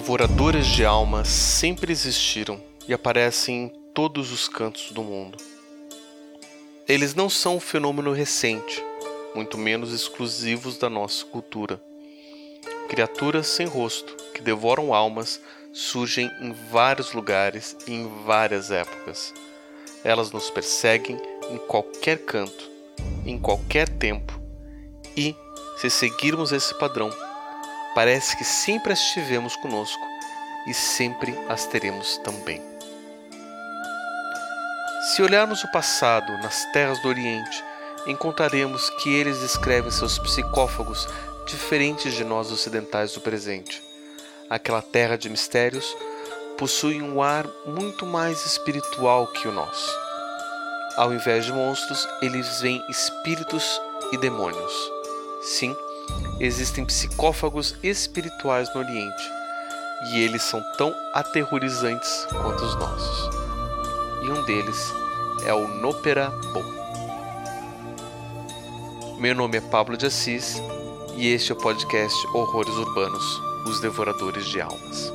Devoradores de almas sempre existiram e aparecem em todos os cantos do mundo. Eles não são um fenômeno recente, muito menos exclusivos da nossa cultura. Criaturas sem rosto que devoram almas surgem em vários lugares e em várias épocas. Elas nos perseguem em qualquer canto, em qualquer tempo, e, se seguirmos esse padrão, parece que sempre as tivemos conosco e sempre as teremos também. Se olharmos o passado nas terras do Oriente, encontraremos que eles descrevem seus psicófagos diferentes de nós ocidentais do presente. Aquela terra de mistérios possui um ar muito mais espiritual que o nosso. Ao invés de monstros, eles veem espíritos e demônios. Sim, existem psicófagos espirituais no Oriente, e eles são tão aterrorizantes quanto os nossos. E um deles é o Nopera Bo. Meu nome é Pablo de Assis e este é o podcast Horrores Urbanos Os Devoradores de Almas.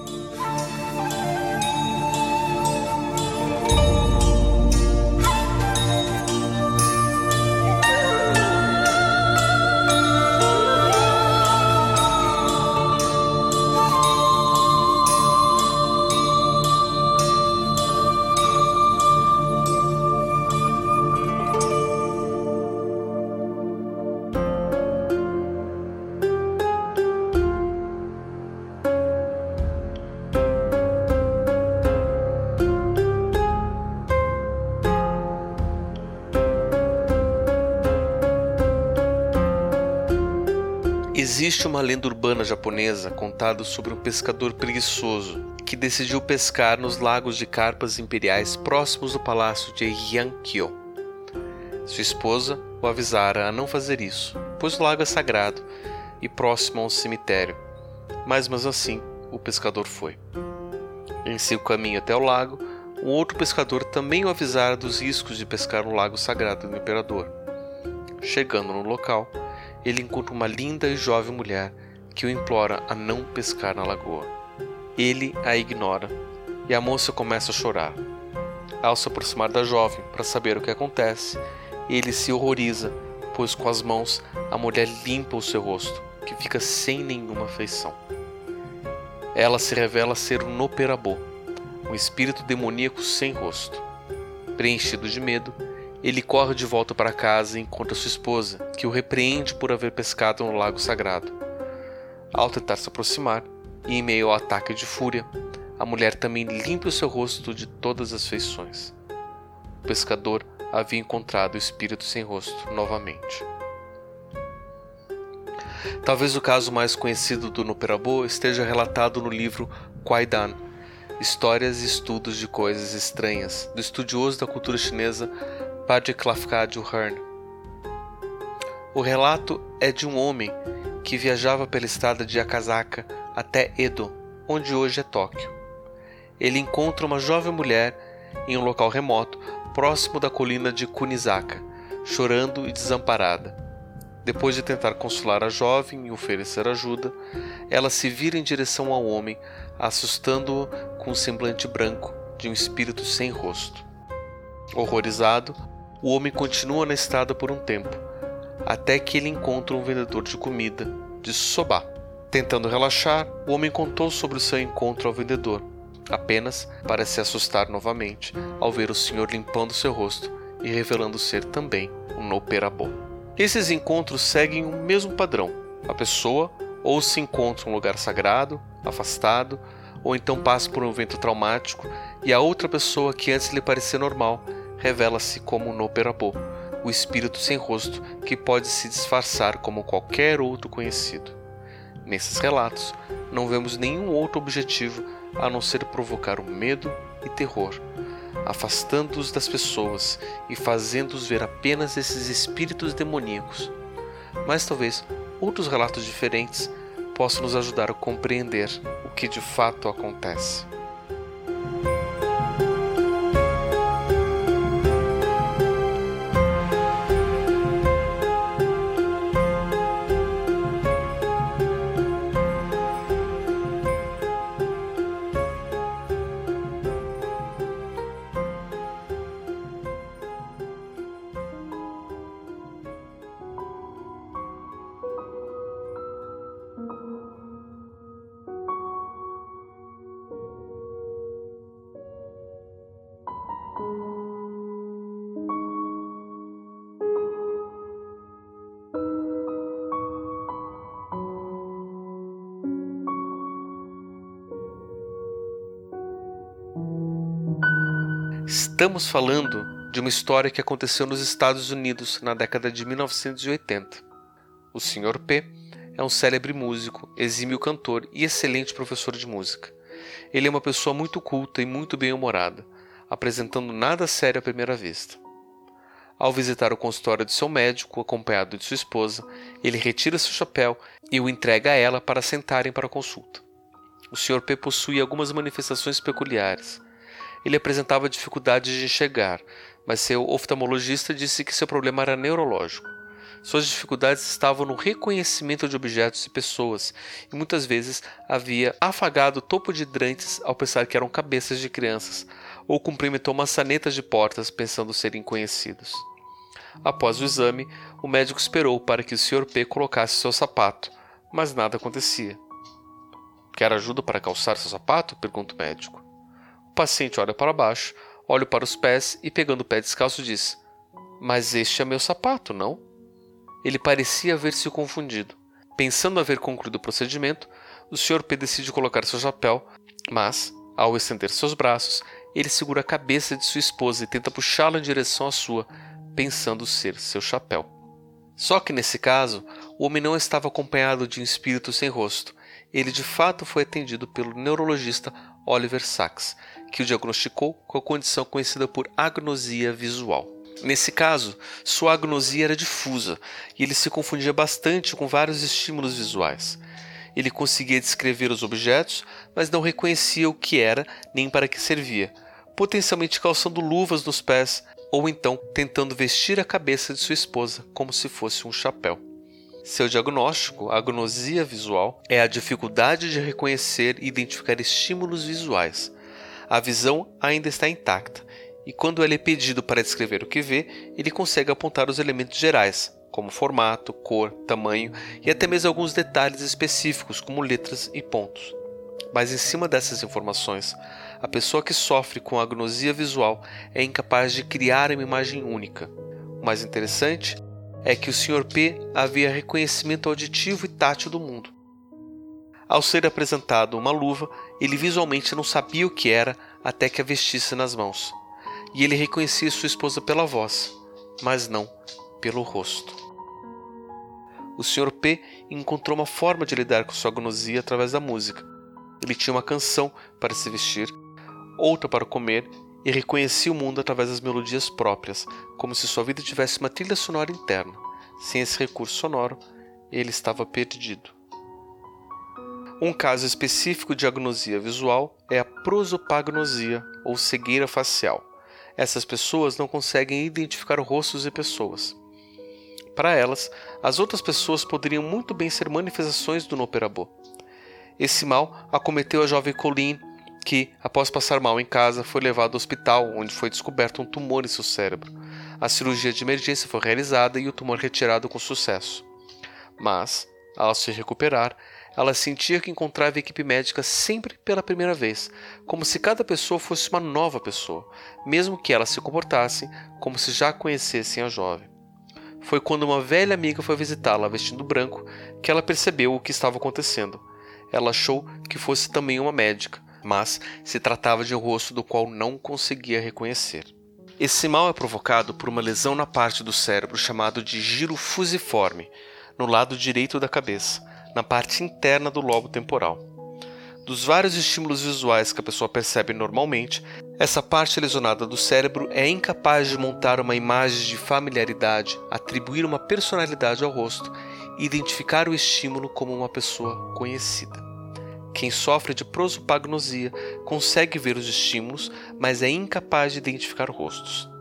Existe uma lenda urbana japonesa contada sobre um pescador preguiçoso que decidiu pescar nos lagos de carpas imperiais próximos do palácio de Yankyo. Sua esposa o avisara a não fazer isso, pois o lago é sagrado e próximo a um cemitério. Mas, mas assim, o pescador foi. Em seu caminho até o lago, um outro pescador também o avisara dos riscos de pescar no lago sagrado do imperador. Chegando no local, ele encontra uma linda e jovem mulher que o implora a não pescar na lagoa. Ele a ignora e a moça começa a chorar. Ao se aproximar da jovem para saber o que acontece, ele se horroriza, pois com as mãos a mulher limpa o seu rosto, que fica sem nenhuma feição. Ela se revela ser um Noperabô, um espírito demoníaco sem rosto. Preenchido de medo, ele corre de volta para casa e encontra sua esposa, que o repreende por haver pescado no lago sagrado. Ao tentar se aproximar, e em meio ao ataque de fúria, a mulher também limpa o seu rosto de todas as feições. O pescador havia encontrado o espírito sem rosto novamente. Talvez o caso mais conhecido do Nuperabô esteja relatado no livro Kwaidan, Histórias e Estudos de Coisas Estranhas, do estudioso da cultura chinesa Padre Lafcadio Hearn. O relato é de um homem que viajava pela estrada de Akasaka até Edo, onde hoje é Tóquio. Ele encontra uma jovem mulher em um local remoto, próximo da colina de Kunizaka, chorando e desamparada. Depois de tentar consolar a jovem e oferecer ajuda, ela se vira em direção ao homem, assustando-o com um semblante branco de um espírito sem rosto. Horrorizado, o homem continua na estrada por um tempo, até que ele encontra um vendedor de comida, de sobá. Tentando relaxar, o homem contou sobre o seu encontro ao vendedor, apenas para se assustar novamente ao ver o senhor limpando seu rosto e revelando ser também um Noperabô. Esses encontros seguem o mesmo padrão. A pessoa ou se encontra em um lugar sagrado, afastado, ou então passa por um evento traumático e a outra pessoa que antes lhe parecia normal revela-se como um Noperabô, o espírito sem rosto que pode se disfarçar como qualquer outro conhecido. Nesses relatos, não vemos nenhum outro objetivo a não ser provocar o medo e terror, afastando-os das pessoas e fazendo-os ver apenas esses espíritos demoníacos. Mas talvez outros relatos diferentes possam nos ajudar a compreender o que de fato acontece. Estamos falando de uma história que aconteceu nos Estados Unidos na década de 1980. O Sr. P é um célebre músico, exímio cantor e excelente professor de música. Ele é uma pessoa muito culta e muito bem-humorada, apresentando nada sério à primeira vista. Ao visitar o consultório de seu médico, acompanhado de sua esposa, ele retira seu chapéu e o entrega a ela para sentarem para a consulta. O Sr. P possuía algumas manifestações peculiares. Ele apresentava dificuldades de enxergar, mas seu oftalmologista disse que seu problema era neurológico. Suas dificuldades estavam no reconhecimento de objetos e pessoas, e muitas vezes havia afagado o topo de hidrantes ao pensar que eram cabeças de crianças, ou cumprimentou maçanetas de portas pensando serem conhecidos. Após o exame, o médico esperou para que o Sr. P colocasse seu sapato, mas nada acontecia. Quer ajuda para calçar seu sapato? pergunta o médico. O paciente olha para baixo, olha para os pés e, pegando o pé descalço, diz: Mas este é meu sapato, não? Ele parecia haver se confundido. Pensando haver concluído o procedimento, o Sr. P decide colocar seu chapéu, mas, ao estender seus braços, ele segura a cabeça de sua esposa e tenta puxá-la em direção à sua, pensando ser seu chapéu. Só que nesse caso, o homem não estava acompanhado de um espírito sem rosto. Ele de fato foi atendido pelo neurologista Oliver Sacks, que o diagnosticou com a condição conhecida por agnosia visual. Nesse caso, sua agnosia era difusa e ele se confundia bastante com vários estímulos visuais. Ele conseguia descrever os objetos, mas não reconhecia o que era nem para que servia, potencialmente calçando luvas nos pés ou então tentando vestir a cabeça de sua esposa como se fosse um chapéu. Seu diagnóstico, agnosia visual, é a dificuldade de reconhecer e identificar estímulos visuais. A visão ainda está intacta, e quando ele é pedido para descrever o que vê, ele consegue apontar os elementos gerais, como formato, cor, tamanho e até mesmo alguns detalhes específicos, como letras e pontos. Mas em cima dessas informações, a pessoa que sofre com agnosia visual é incapaz de criar uma imagem única. O mais interessante é que o Sr. P havia reconhecimento auditivo e tátil do mundo. Ao ser apresentado uma luva, ele visualmente não sabia o que era até que a vestisse nas mãos. E ele reconhecia sua esposa pela voz, mas não pelo rosto. O Sr. P encontrou uma forma de lidar com sua agnosia através da música. Ele tinha uma canção para se vestir, outra para comer e reconhecia o mundo através das melodias próprias, como se sua vida tivesse uma trilha sonora interna. Sem esse recurso sonoro, ele estava perdido. Um caso específico de agnosia visual é a prosopagnosia, ou cegueira facial. Essas pessoas não conseguem identificar rostos e pessoas. Para elas, as outras pessoas poderiam muito bem ser manifestações do Noperabô. Esse mal acometeu a jovem Colleen que, após passar mal em casa, foi levado ao hospital, onde foi descoberto um tumor em seu cérebro. A cirurgia de emergência foi realizada e o tumor retirado com sucesso. Mas, ao se recuperar, ela sentia que encontrava a equipe médica sempre pela primeira vez, como se cada pessoa fosse uma nova pessoa, mesmo que elas se comportassem como se já conhecessem a jovem. Foi quando uma velha amiga foi visitá-la vestindo branco que ela percebeu o que estava acontecendo. Ela achou que fosse também uma médica, mas se tratava de um rosto do qual não conseguia reconhecer. Esse mal é provocado por uma lesão na parte do cérebro chamado de giro fusiforme, no lado direito da cabeça, na parte interna do lobo temporal. Dos vários estímulos visuais que a pessoa percebe normalmente, essa parte lesionada do cérebro é incapaz de montar uma imagem de familiaridade, atribuir uma personalidade ao rosto e identificar o estímulo como uma pessoa conhecida. Quem sofre de prosopagnosia consegue ver os estímulos, mas é incapaz de identificar rostos.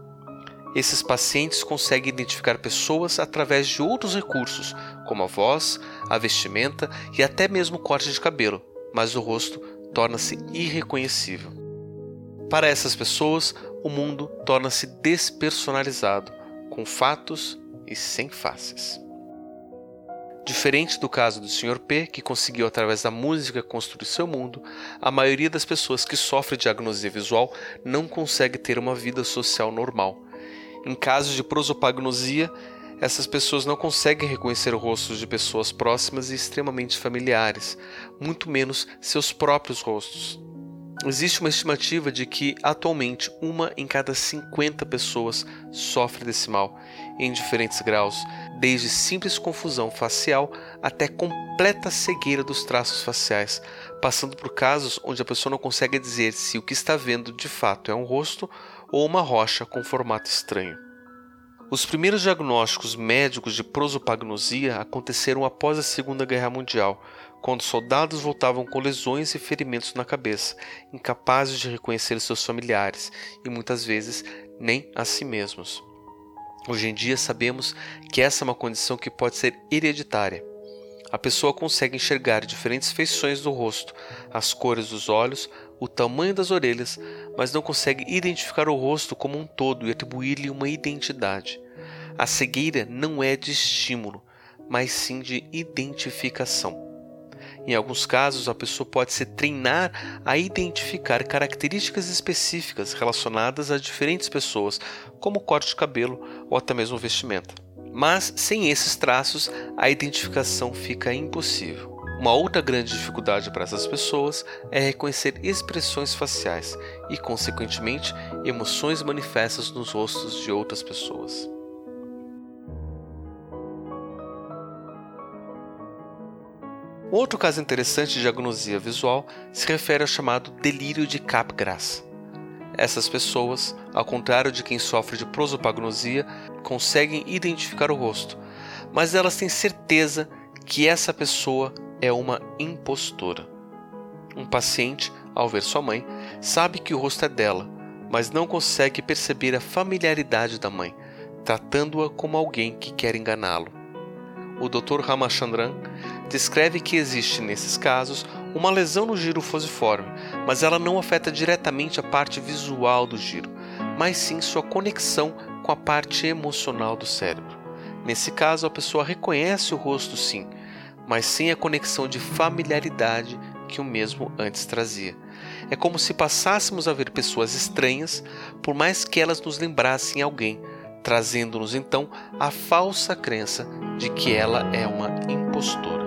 Esses pacientes conseguem identificar pessoas através de outros recursos, como a voz, a vestimenta e até mesmo o corte de cabelo, mas o rosto torna-se irreconhecível. Para essas pessoas, o mundo torna-se despersonalizado, com fatos e sem faces. Diferente do caso do Sr. P, que conseguiu através da música construir seu mundo, a maioria das pessoas que sofrem de agnosia visual não consegue ter uma vida social normal. Em casos de prosopagnosia, essas pessoas não conseguem reconhecer rostos de pessoas próximas e extremamente familiares, muito menos seus próprios rostos. Existe uma estimativa de que atualmente uma em cada 50 pessoas sofre desse mal, em diferentes graus, desde simples confusão facial até completa cegueira dos traços faciais, passando por casos onde a pessoa não consegue dizer se o que está vendo de fato é um rosto ou uma rocha com formato estranho. Os primeiros diagnósticos médicos de prosopagnosia aconteceram após a Segunda Guerra Mundial, quando soldados voltavam com lesões e ferimentos na cabeça, incapazes de reconhecer seus familiares e muitas vezes nem a si mesmos. Hoje em dia sabemos que essa é uma condição que pode ser hereditária. A pessoa consegue enxergar diferentes feições do rosto, as cores dos olhos, o tamanho das orelhas, mas não consegue identificar o rosto como um todo e atribuir-lhe uma identidade. A cegueira não é de estímulo, mas sim de identificação. Em alguns casos, a pessoa pode se treinar a identificar características específicas relacionadas a diferentes pessoas, como corte de cabelo ou até mesmo vestimenta. Mas sem esses traços, a identificação fica impossível. Uma outra grande dificuldade para essas pessoas é reconhecer expressões faciais e, consequentemente, emoções manifestas nos rostos de outras pessoas. Outro caso interessante de agnosia visual se refere ao chamado delírio de Capgras. Essas pessoas, ao contrário de quem sofre de prosopagnosia, conseguem identificar o rosto, mas elas têm certeza que essa pessoa é uma impostora. Um paciente, ao ver sua mãe, sabe que o rosto é dela, mas não consegue perceber a familiaridade da mãe, tratando-a como alguém que quer enganá-lo. O Dr. Ramachandran descreve que existe, nesses casos, uma lesão no giro fosiforme, mas ela não afeta diretamente a parte visual do giro, mas sim sua conexão com a parte emocional do cérebro. Nesse caso, a pessoa reconhece o rosto sim, mas sem a conexão de familiaridade que o mesmo antes trazia. É como se passássemos a ver pessoas estranhas, por mais que elas nos lembrassem alguém, trazendo-nos então a falsa crença de que ela é uma impostora.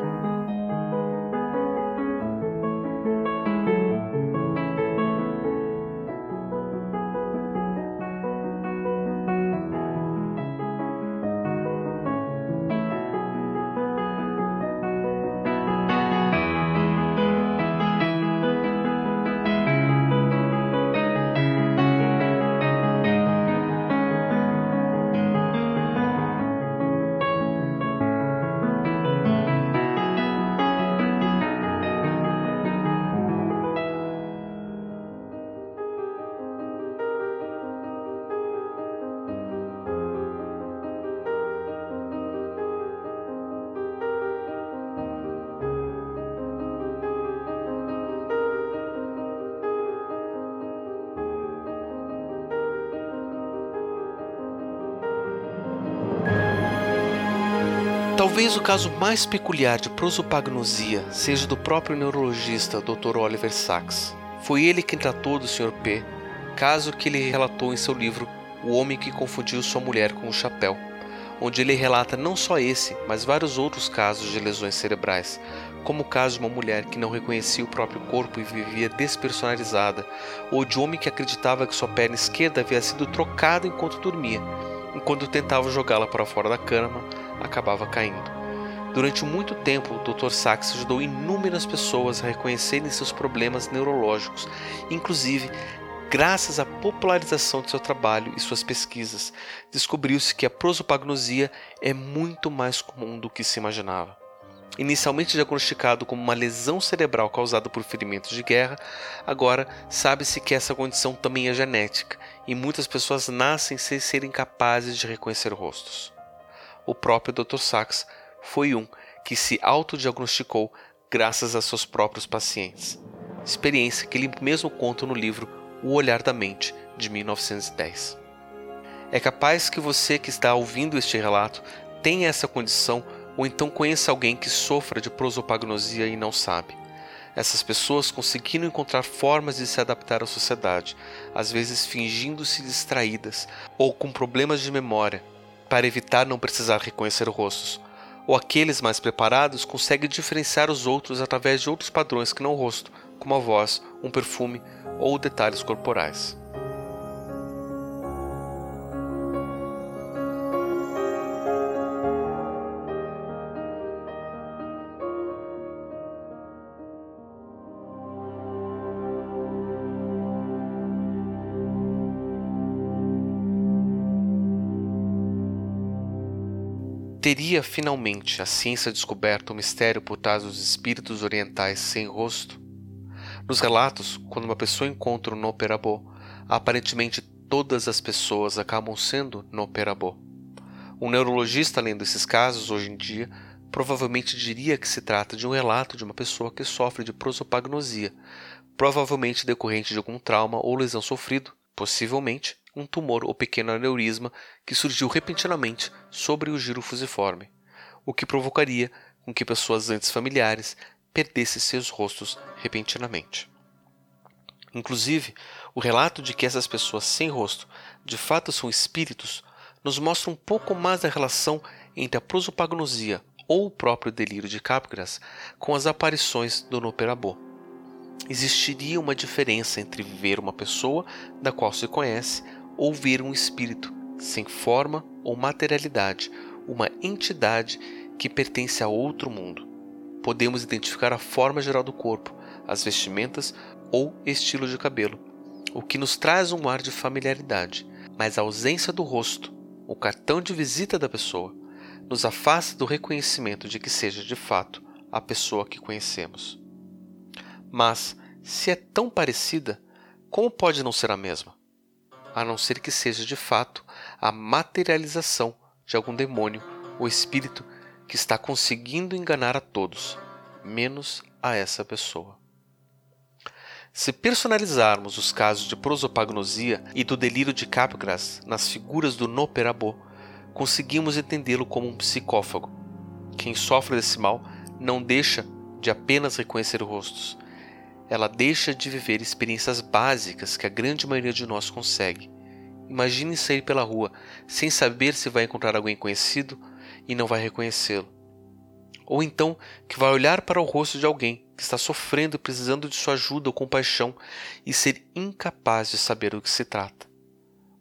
Talvez o caso mais peculiar de prosopagnosia seja do próprio neurologista Dr. Oliver Sacks. Foi ele quem tratou do Sr. P, caso que ele relatou em seu livro O Homem que Confundiu Sua Mulher com o Chapéu, onde ele relata não só esse, mas vários outros casos de lesões cerebrais, como o caso de uma mulher que não reconhecia o próprio corpo e vivia despersonalizada, ou de um homem que acreditava que sua perna esquerda havia sido trocada enquanto dormia, enquanto tentava jogá-la para fora da cama acabava caindo. Durante muito tempo, o Dr. Sachs ajudou inúmeras pessoas a reconhecerem seus problemas neurológicos, inclusive graças à popularização de seu trabalho e suas pesquisas, descobriu-se que a prosopagnosia é muito mais comum do que se imaginava. Inicialmente diagnosticado como uma lesão cerebral causada por ferimentos de guerra, agora sabe-se que essa condição também é genética e muitas pessoas nascem sem serem capazes de reconhecer rostos o próprio Dr. Sachs foi um que se autodiagnosticou graças a seus próprios pacientes. Experiência que ele mesmo conta no livro O Olhar da Mente, de 1910. É capaz que você que está ouvindo este relato tenha essa condição ou então conheça alguém que sofra de prosopagnosia e não sabe. Essas pessoas conseguiram encontrar formas de se adaptar à sociedade, às vezes fingindo-se distraídas ou com problemas de memória para evitar não precisar reconhecer rostos, ou aqueles mais preparados conseguem diferenciar os outros através de outros padrões que não o rosto, como a voz, um perfume ou detalhes corporais. Teria finalmente a ciência descoberto o mistério por trás dos espíritos orientais sem rosto? Nos relatos, quando uma pessoa encontra um Noperabô, aparentemente todas as pessoas acabam sendo Noperabô. Um neurologista lendo esses casos hoje em dia provavelmente diria que se trata de um relato de uma pessoa que sofre de prosopagnosia, provavelmente decorrente de algum trauma ou lesão sofrido, possivelmente um tumor ou pequeno aneurisma que surgiu repentinamente sobre o giro fusiforme, o que provocaria com que pessoas antes familiares perdessem seus rostos repentinamente. Inclusive, o relato de que essas pessoas sem rosto de fato são espíritos nos mostra um pouco mais da relação entre a prosopagnosia ou o próprio delírio de Capgras com as aparições do Noperabô. Existiria uma diferença entre ver uma pessoa da qual se conhece ou ver um espírito, sem forma ou materialidade, uma entidade que pertence a outro mundo. Podemos identificar a forma geral do corpo, as vestimentas ou estilo de cabelo, o que nos traz um ar de familiaridade, mas a ausência do rosto, o cartão de visita da pessoa, nos afasta do reconhecimento de que seja de fato a pessoa que conhecemos. Mas, se é tão parecida, como pode não ser a mesma? a não ser que seja de fato a materialização de algum demônio ou espírito que está conseguindo enganar a todos, menos a essa pessoa. Se personalizarmos os casos de prosopagnosia e do delírio de Capgras nas figuras do Noperabô, conseguimos entendê-lo como um psicófago. Quem sofre desse mal não deixa de apenas reconhecer rostos, ela deixa de viver experiências básicas que a grande maioria de nós consegue. Imagine sair pela rua sem saber se vai encontrar alguém conhecido e não vai reconhecê-lo. Ou então que vai olhar para o rosto de alguém que está sofrendo e precisando de sua ajuda ou compaixão e ser incapaz de saber do que se trata.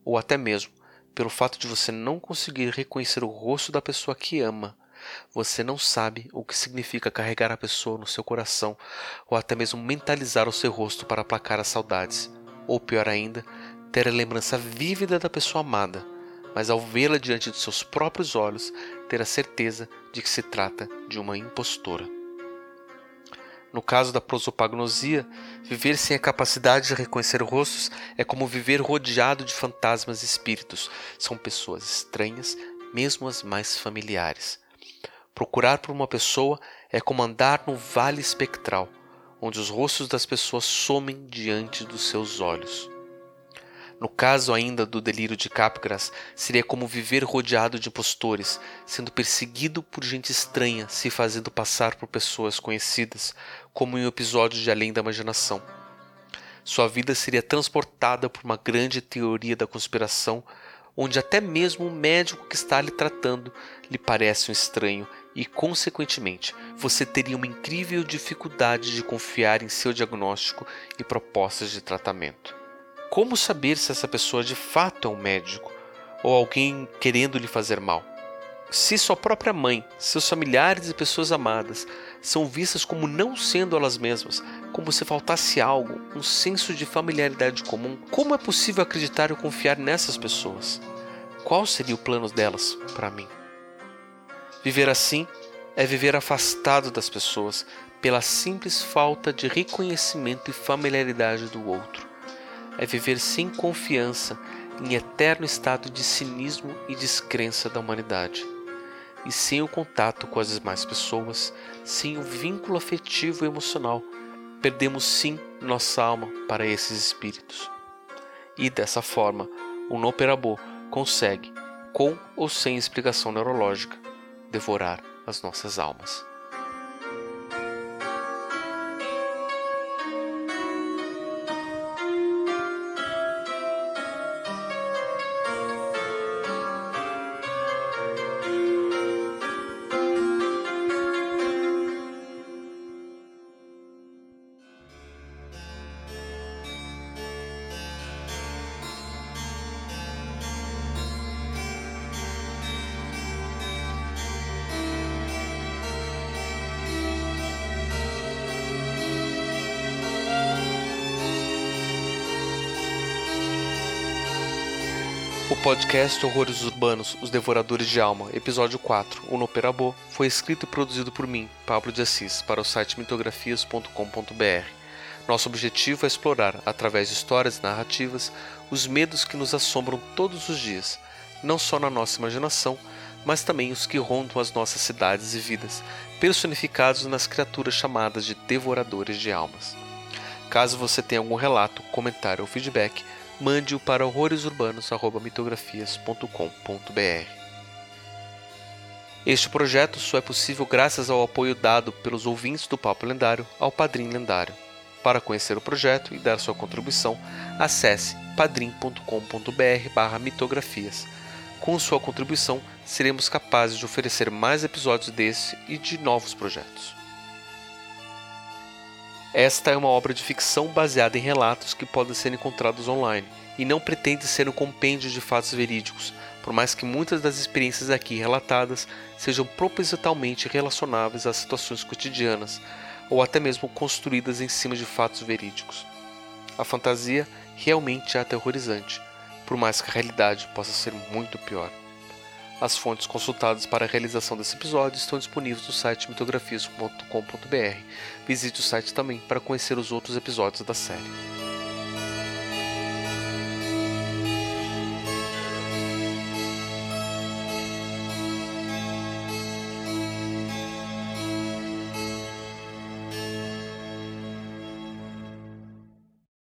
Ou até mesmo pelo fato de você não conseguir reconhecer o rosto da pessoa que ama você não sabe o que significa carregar a pessoa no seu coração ou até mesmo mentalizar o seu rosto para aplacar as saudades. Ou pior ainda, ter a lembrança vívida da pessoa amada, mas ao vê-la diante de seus próprios olhos, ter a certeza de que se trata de uma impostora. No caso da prosopagnosia, viver sem a capacidade de reconhecer rostos é como viver rodeado de fantasmas e espíritos. São pessoas estranhas, mesmo as mais familiares. Procurar por uma pessoa é como andar no vale espectral, onde os rostos das pessoas somem diante dos seus olhos. No caso ainda do delírio de Capgras, seria como viver rodeado de impostores, sendo perseguido por gente estranha, se fazendo passar por pessoas conhecidas, como em um episódio de Além da Imaginação. Sua vida seria transportada por uma grande teoria da conspiração, onde até mesmo o médico que está lhe tratando lhe parece um estranho e, consequentemente, você teria uma incrível dificuldade de confiar em seu diagnóstico e propostas de tratamento. Como saber se essa pessoa de fato é um médico ou alguém querendo lhe fazer mal? Se sua própria mãe, seus familiares e pessoas amadas são vistas como não sendo elas mesmas, como se faltasse algo, um senso de familiaridade comum, como é possível acreditar ou confiar nessas pessoas? Qual seria o plano delas para mim? Viver assim é viver afastado das pessoas pela simples falta de reconhecimento e familiaridade do outro. É viver sem confiança em eterno estado de cinismo e descrença da humanidade. E sem o contato com as demais pessoas, sem o vínculo afetivo e emocional, perdemos sim nossa alma para esses espíritos. E dessa forma, o Noperabô consegue, com ou sem explicação neurológica, devorar as nossas almas. Podcast Horrores Urbanos, Os Devoradores de Alma, episódio 4, O Noperabô, foi escrito e produzido por mim, Pablo de Assis, para o site mitografias.com.br. Nosso objetivo é explorar, através de histórias e narrativas, os medos que nos assombram todos os dias, não só na nossa imaginação, mas também os que rondam as nossas cidades e vidas, personificados nas criaturas chamadas de devoradores de almas. Caso você tenha algum relato, comentário ou feedback, mande-o para horroresurbanos.mitografias.com.br. Este projeto só é possível graças ao apoio dado pelos ouvintes do Papo Lendário ao Padrim Lendário. Para conhecer o projeto e dar sua contribuição, acesse padrim.com.br mitografias. Com sua contribuição, seremos capazes de oferecer mais episódios desse e de novos projetos. Esta é uma obra de ficção baseada em relatos que podem ser encontrados online e não pretende ser um compêndio de fatos verídicos, por mais que muitas das experiências aqui relatadas sejam propositalmente relacionáveis às situações cotidianas ou até mesmo construídas em cima de fatos verídicos. A fantasia realmente é aterrorizante, por mais que a realidade possa ser muito pior. As fontes consultadas para a realização desse episódio estão disponíveis no site mitografias.com.br. Visite o site também para conhecer os outros episódios da série.